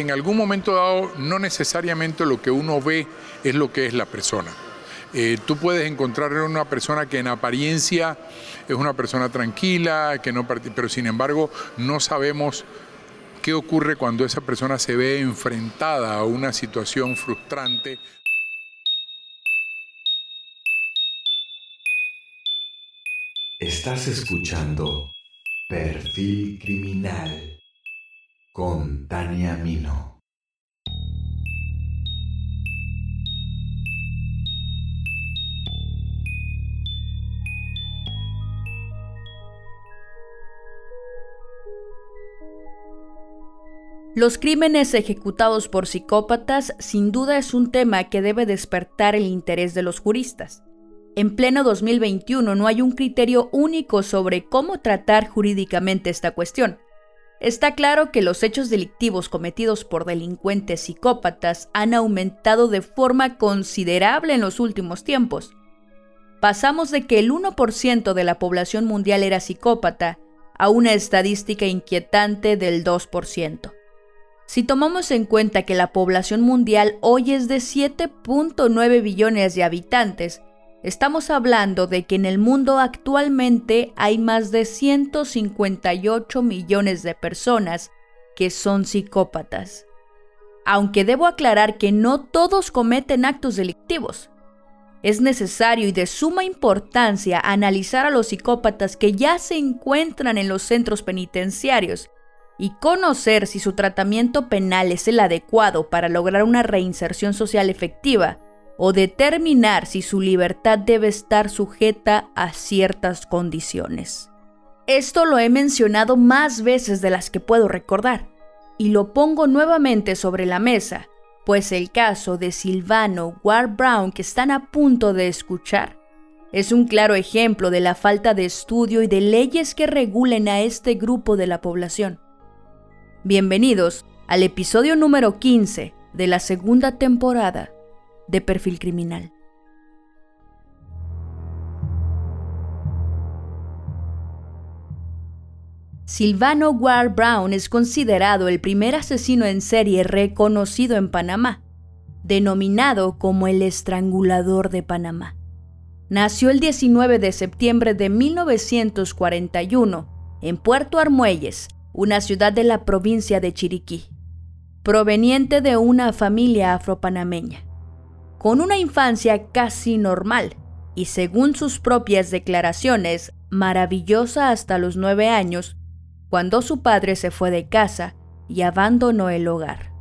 en algún momento dado no necesariamente lo que uno ve es lo que es la persona. Eh, tú puedes encontrar una persona que en apariencia es una persona tranquila, que no pero sin embargo no sabemos qué ocurre cuando esa persona se ve enfrentada a una situación frustrante. Estás escuchando Perfil Criminal con Tania Mino. Los crímenes ejecutados por psicópatas sin duda es un tema que debe despertar el interés de los juristas. En pleno 2021 no hay un criterio único sobre cómo tratar jurídicamente esta cuestión. Está claro que los hechos delictivos cometidos por delincuentes psicópatas han aumentado de forma considerable en los últimos tiempos. Pasamos de que el 1% de la población mundial era psicópata a una estadística inquietante del 2%. Si tomamos en cuenta que la población mundial hoy es de 7.9 billones de habitantes, estamos hablando de que en el mundo actualmente hay más de 158 millones de personas que son psicópatas. Aunque debo aclarar que no todos cometen actos delictivos. Es necesario y de suma importancia analizar a los psicópatas que ya se encuentran en los centros penitenciarios y conocer si su tratamiento penal es el adecuado para lograr una reinserción social efectiva o determinar si su libertad debe estar sujeta a ciertas condiciones. Esto lo he mencionado más veces de las que puedo recordar, y lo pongo nuevamente sobre la mesa, pues el caso de Silvano Ward Brown que están a punto de escuchar es un claro ejemplo de la falta de estudio y de leyes que regulen a este grupo de la población. Bienvenidos al episodio número 15 de la segunda temporada de Perfil Criminal. Silvano Ward Brown es considerado el primer asesino en serie reconocido en Panamá, denominado como el estrangulador de Panamá. Nació el 19 de septiembre de 1941 en Puerto Armuelles, una ciudad de la provincia de Chiriquí, proveniente de una familia afropanameña, con una infancia casi normal y según sus propias declaraciones, maravillosa hasta los nueve años, cuando su padre se fue de casa y abandonó el hogar.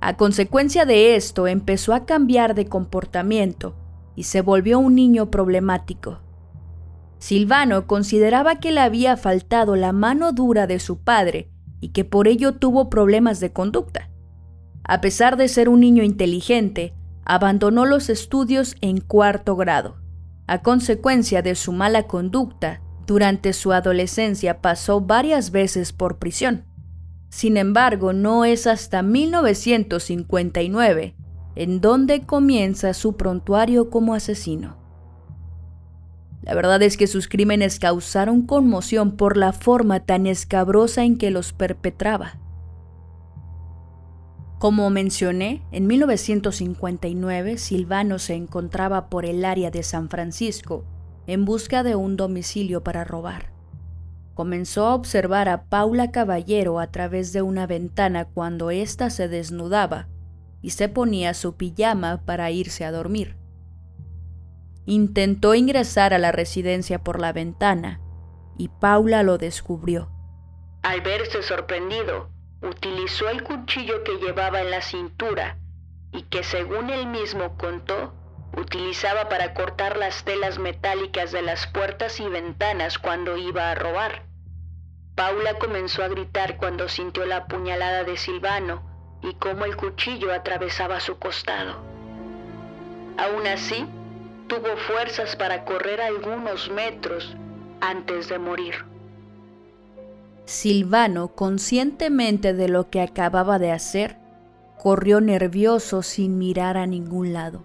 A consecuencia de esto empezó a cambiar de comportamiento y se volvió un niño problemático. Silvano consideraba que le había faltado la mano dura de su padre y que por ello tuvo problemas de conducta. A pesar de ser un niño inteligente, abandonó los estudios en cuarto grado. A consecuencia de su mala conducta, durante su adolescencia pasó varias veces por prisión. Sin embargo, no es hasta 1959 en donde comienza su prontuario como asesino. La verdad es que sus crímenes causaron conmoción por la forma tan escabrosa en que los perpetraba. Como mencioné, en 1959 Silvano se encontraba por el área de San Francisco en busca de un domicilio para robar. Comenzó a observar a Paula Caballero a través de una ventana cuando ésta se desnudaba y se ponía su pijama para irse a dormir. Intentó ingresar a la residencia por la ventana y Paula lo descubrió. Al verse sorprendido, utilizó el cuchillo que llevaba en la cintura y que según él mismo contó, utilizaba para cortar las telas metálicas de las puertas y ventanas cuando iba a robar. Paula comenzó a gritar cuando sintió la puñalada de Silvano y cómo el cuchillo atravesaba su costado. Aún así, tuvo fuerzas para correr algunos metros antes de morir. Silvano, conscientemente de lo que acababa de hacer, corrió nervioso sin mirar a ningún lado.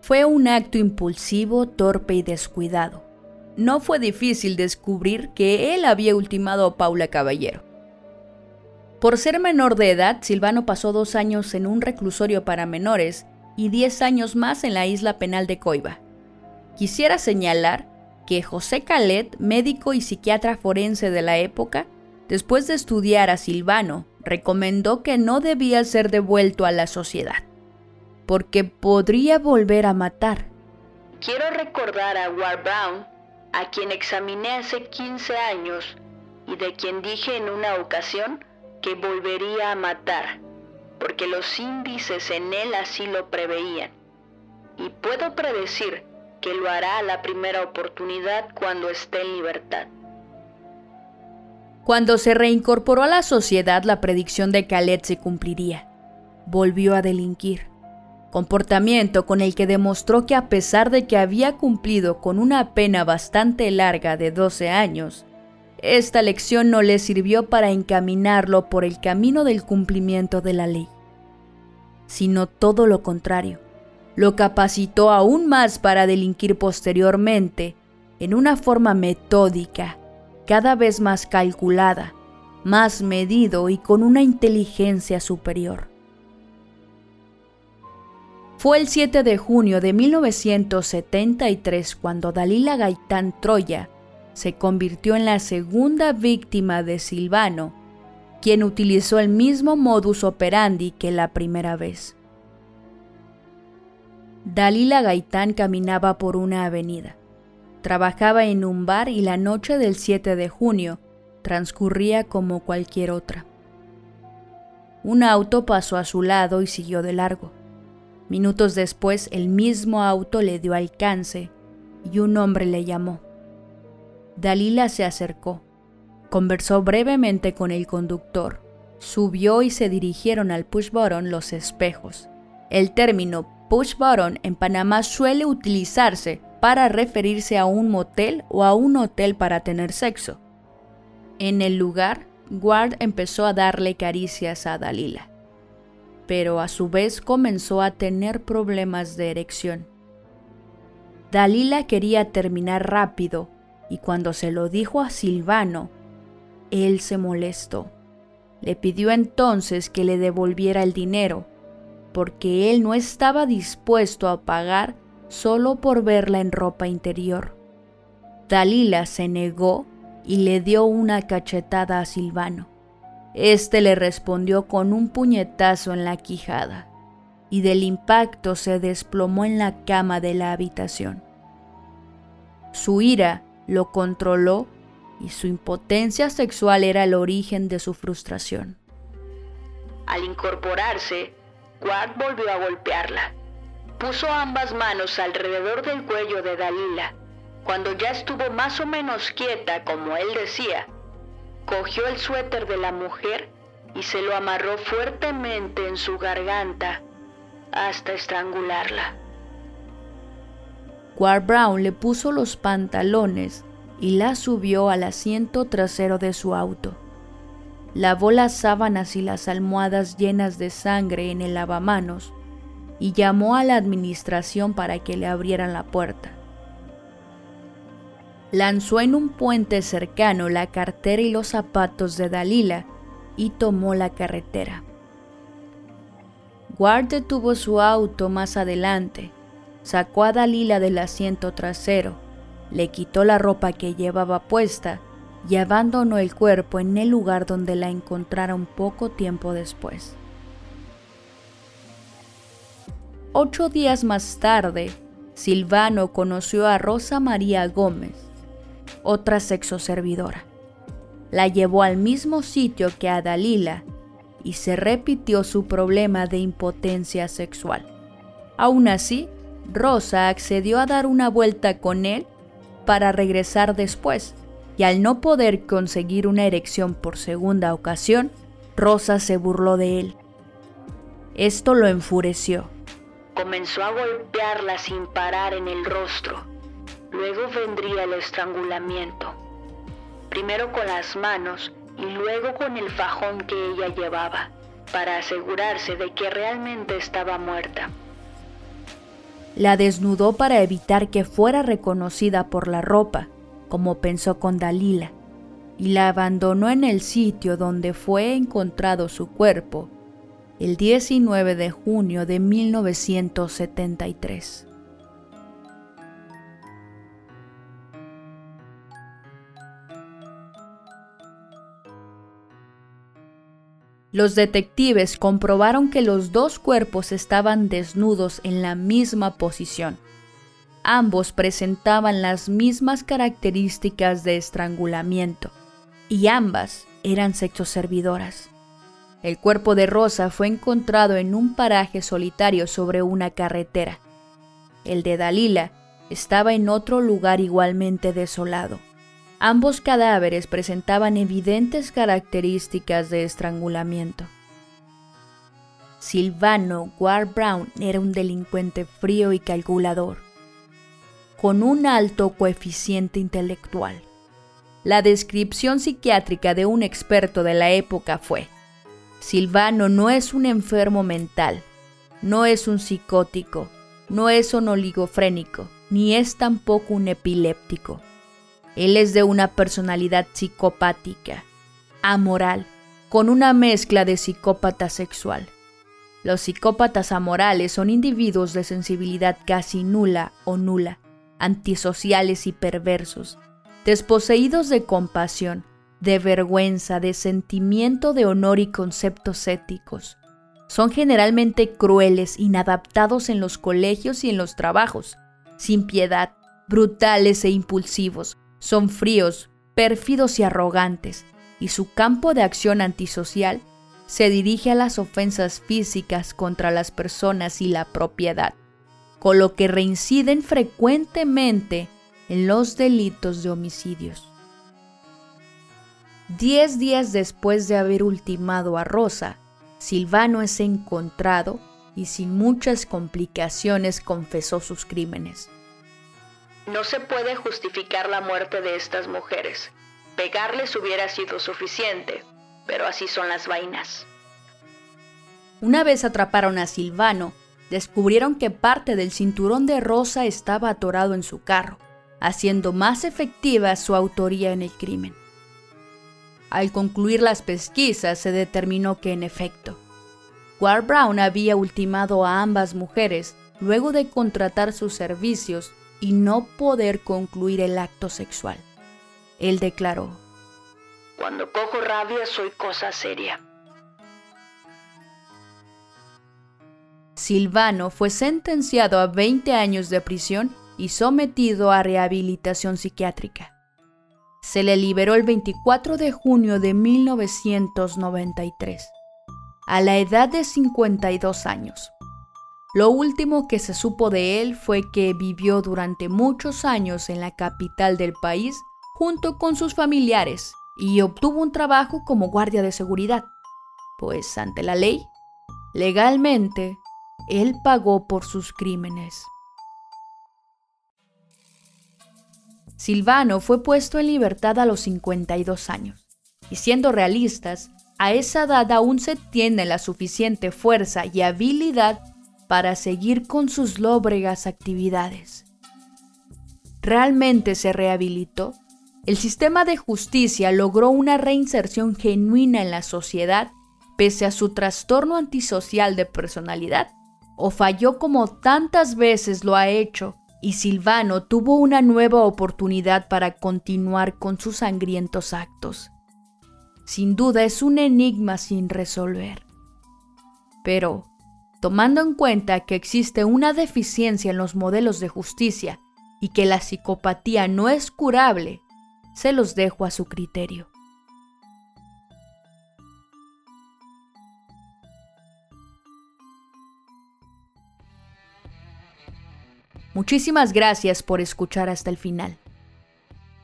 Fue un acto impulsivo, torpe y descuidado. No fue difícil descubrir que él había ultimado a Paula Caballero. Por ser menor de edad, Silvano pasó dos años en un reclusorio para menores y diez años más en la isla penal de Coiba. Quisiera señalar que José Calet, médico y psiquiatra forense de la época, después de estudiar a Silvano, recomendó que no debía ser devuelto a la sociedad, porque podría volver a matar. Quiero recordar a Ward Brown, a quien examiné hace 15 años y de quien dije en una ocasión que volvería a matar, porque los índices en él así lo preveían. Y puedo predecir que lo hará a la primera oportunidad cuando esté en libertad. Cuando se reincorporó a la sociedad, la predicción de Khaled se cumpliría. Volvió a delinquir, comportamiento con el que demostró que a pesar de que había cumplido con una pena bastante larga de 12 años, esta lección no le sirvió para encaminarlo por el camino del cumplimiento de la ley, sino todo lo contrario, lo capacitó aún más para delinquir posteriormente en una forma metódica cada vez más calculada, más medido y con una inteligencia superior. Fue el 7 de junio de 1973 cuando Dalila Gaitán Troya se convirtió en la segunda víctima de Silvano, quien utilizó el mismo modus operandi que la primera vez. Dalila Gaitán caminaba por una avenida. Trabajaba en un bar y la noche del 7 de junio transcurría como cualquier otra. Un auto pasó a su lado y siguió de largo. Minutos después el mismo auto le dio alcance y un hombre le llamó. Dalila se acercó, conversó brevemente con el conductor, subió y se dirigieron al push los espejos. El término push button en Panamá suele utilizarse para referirse a un motel o a un hotel para tener sexo. En el lugar, Ward empezó a darle caricias a Dalila, pero a su vez comenzó a tener problemas de erección. Dalila quería terminar rápido y cuando se lo dijo a Silvano, él se molestó. Le pidió entonces que le devolviera el dinero, porque él no estaba dispuesto a pagar solo por verla en ropa interior. Dalila se negó y le dio una cachetada a Silvano. Este le respondió con un puñetazo en la quijada, y del impacto se desplomó en la cama de la habitación. Su ira lo controló y su impotencia sexual era el origen de su frustración. Al incorporarse, Ward volvió a golpearla puso ambas manos alrededor del cuello de Dalila. Cuando ya estuvo más o menos quieta, como él decía, cogió el suéter de la mujer y se lo amarró fuertemente en su garganta hasta estrangularla. Ward Brown le puso los pantalones y la subió al asiento trasero de su auto. Lavó las sábanas y las almohadas llenas de sangre en el lavamanos y llamó a la administración para que le abrieran la puerta. Lanzó en un puente cercano la cartera y los zapatos de Dalila y tomó la carretera. Ward detuvo su auto más adelante, sacó a Dalila del asiento trasero, le quitó la ropa que llevaba puesta y abandonó el cuerpo en el lugar donde la encontraron poco tiempo después. Ocho días más tarde, Silvano conoció a Rosa María Gómez, otra sexoservidora. La llevó al mismo sitio que a Dalila y se repitió su problema de impotencia sexual. Aún así, Rosa accedió a dar una vuelta con él para regresar después, y al no poder conseguir una erección por segunda ocasión, Rosa se burló de él. Esto lo enfureció Comenzó a golpearla sin parar en el rostro. Luego vendría el estrangulamiento. Primero con las manos y luego con el fajón que ella llevaba, para asegurarse de que realmente estaba muerta. La desnudó para evitar que fuera reconocida por la ropa, como pensó con Dalila, y la abandonó en el sitio donde fue encontrado su cuerpo el 19 de junio de 1973. Los detectives comprobaron que los dos cuerpos estaban desnudos en la misma posición. Ambos presentaban las mismas características de estrangulamiento y ambas eran sexoservidoras. El cuerpo de Rosa fue encontrado en un paraje solitario sobre una carretera. El de Dalila estaba en otro lugar igualmente desolado. Ambos cadáveres presentaban evidentes características de estrangulamiento. Silvano Ward Brown era un delincuente frío y calculador, con un alto coeficiente intelectual. La descripción psiquiátrica de un experto de la época fue, Silvano no es un enfermo mental, no es un psicótico, no es un oligofrénico, ni es tampoco un epiléptico él es de una personalidad psicopática, amoral, con una mezcla de psicópata sexual. Los psicópatas amorales son individuos de sensibilidad casi nula o nula, antisociales y perversos, desposeídos de compasión, de vergüenza, de sentimiento de honor y conceptos éticos. Son generalmente crueles, inadaptados en los colegios y en los trabajos, sin piedad, brutales e impulsivos, son fríos, pérfidos y arrogantes, y su campo de acción antisocial se dirige a las ofensas físicas contra las personas y la propiedad, con lo que reinciden frecuentemente en los delitos de homicidios. Diez días después de haber ultimado a Rosa, Silvano es encontrado y sin muchas complicaciones confesó sus crímenes. No se puede justificar la muerte de estas mujeres. Pegarles hubiera sido suficiente, pero así son las vainas. Una vez atraparon a Silvano, descubrieron que parte del cinturón de Rosa estaba atorado en su carro, haciendo más efectiva su autoría en el crimen. Al concluir las pesquisas se determinó que en efecto, Ward Brown había ultimado a ambas mujeres luego de contratar sus servicios y no poder concluir el acto sexual. Él declaró, Cuando cojo rabia soy cosa seria. Silvano fue sentenciado a 20 años de prisión y sometido a rehabilitación psiquiátrica. Se le liberó el 24 de junio de 1993, a la edad de 52 años. Lo último que se supo de él fue que vivió durante muchos años en la capital del país junto con sus familiares y obtuvo un trabajo como guardia de seguridad, pues ante la ley, legalmente, él pagó por sus crímenes. Silvano fue puesto en libertad a los 52 años, y siendo realistas, a esa edad aún se tiene la suficiente fuerza y habilidad para seguir con sus lóbregas actividades. ¿Realmente se rehabilitó? ¿El sistema de justicia logró una reinserción genuina en la sociedad pese a su trastorno antisocial de personalidad? ¿O falló como tantas veces lo ha hecho y Silvano tuvo una nueva oportunidad para continuar con sus sangrientos actos? Sin duda es un enigma sin resolver. Pero, tomando en cuenta que existe una deficiencia en los modelos de justicia y que la psicopatía no es curable, se los dejo a su criterio. Muchísimas gracias por escuchar hasta el final.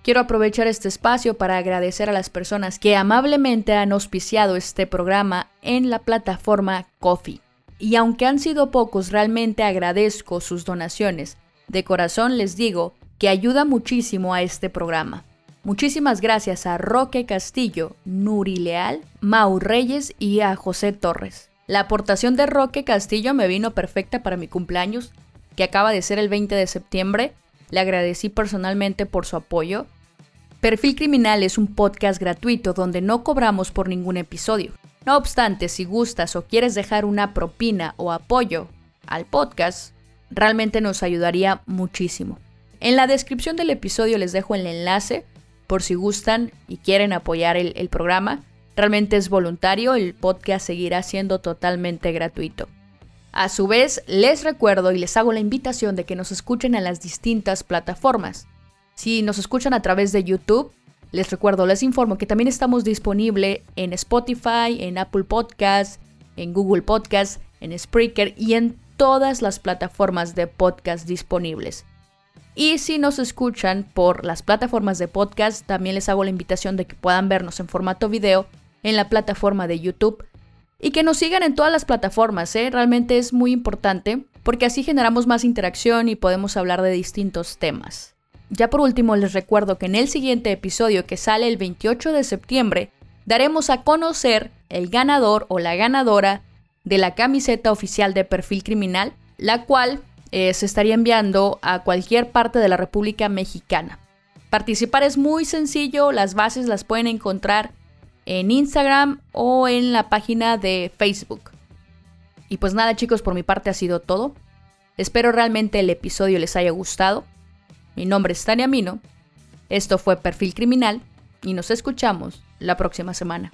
Quiero aprovechar este espacio para agradecer a las personas que amablemente han auspiciado este programa en la plataforma Coffee y aunque han sido pocos, realmente agradezco sus donaciones. De corazón les digo que ayuda muchísimo a este programa. Muchísimas gracias a Roque Castillo, Nuri Leal, Mau Reyes y a José Torres. La aportación de Roque Castillo me vino perfecta para mi cumpleaños, que acaba de ser el 20 de septiembre. Le agradecí personalmente por su apoyo. Perfil Criminal es un podcast gratuito donde no cobramos por ningún episodio. No obstante, si gustas o quieres dejar una propina o apoyo al podcast, realmente nos ayudaría muchísimo. En la descripción del episodio les dejo el enlace por si gustan y quieren apoyar el, el programa. Realmente es voluntario, el podcast seguirá siendo totalmente gratuito. A su vez, les recuerdo y les hago la invitación de que nos escuchen en las distintas plataformas. Si nos escuchan a través de YouTube, les recuerdo, les informo que también estamos disponibles en Spotify, en Apple Podcasts, en Google Podcasts, en Spreaker y en todas las plataformas de podcast disponibles. Y si nos escuchan por las plataformas de podcast, también les hago la invitación de que puedan vernos en formato video en la plataforma de YouTube y que nos sigan en todas las plataformas, ¿eh? realmente es muy importante porque así generamos más interacción y podemos hablar de distintos temas. Ya por último les recuerdo que en el siguiente episodio que sale el 28 de septiembre daremos a conocer el ganador o la ganadora de la camiseta oficial de perfil criminal, la cual eh, se estaría enviando a cualquier parte de la República Mexicana. Participar es muy sencillo, las bases las pueden encontrar en Instagram o en la página de Facebook. Y pues nada chicos, por mi parte ha sido todo. Espero realmente el episodio les haya gustado. Mi nombre es Tania Mino. Esto fue Perfil Criminal y nos escuchamos la próxima semana.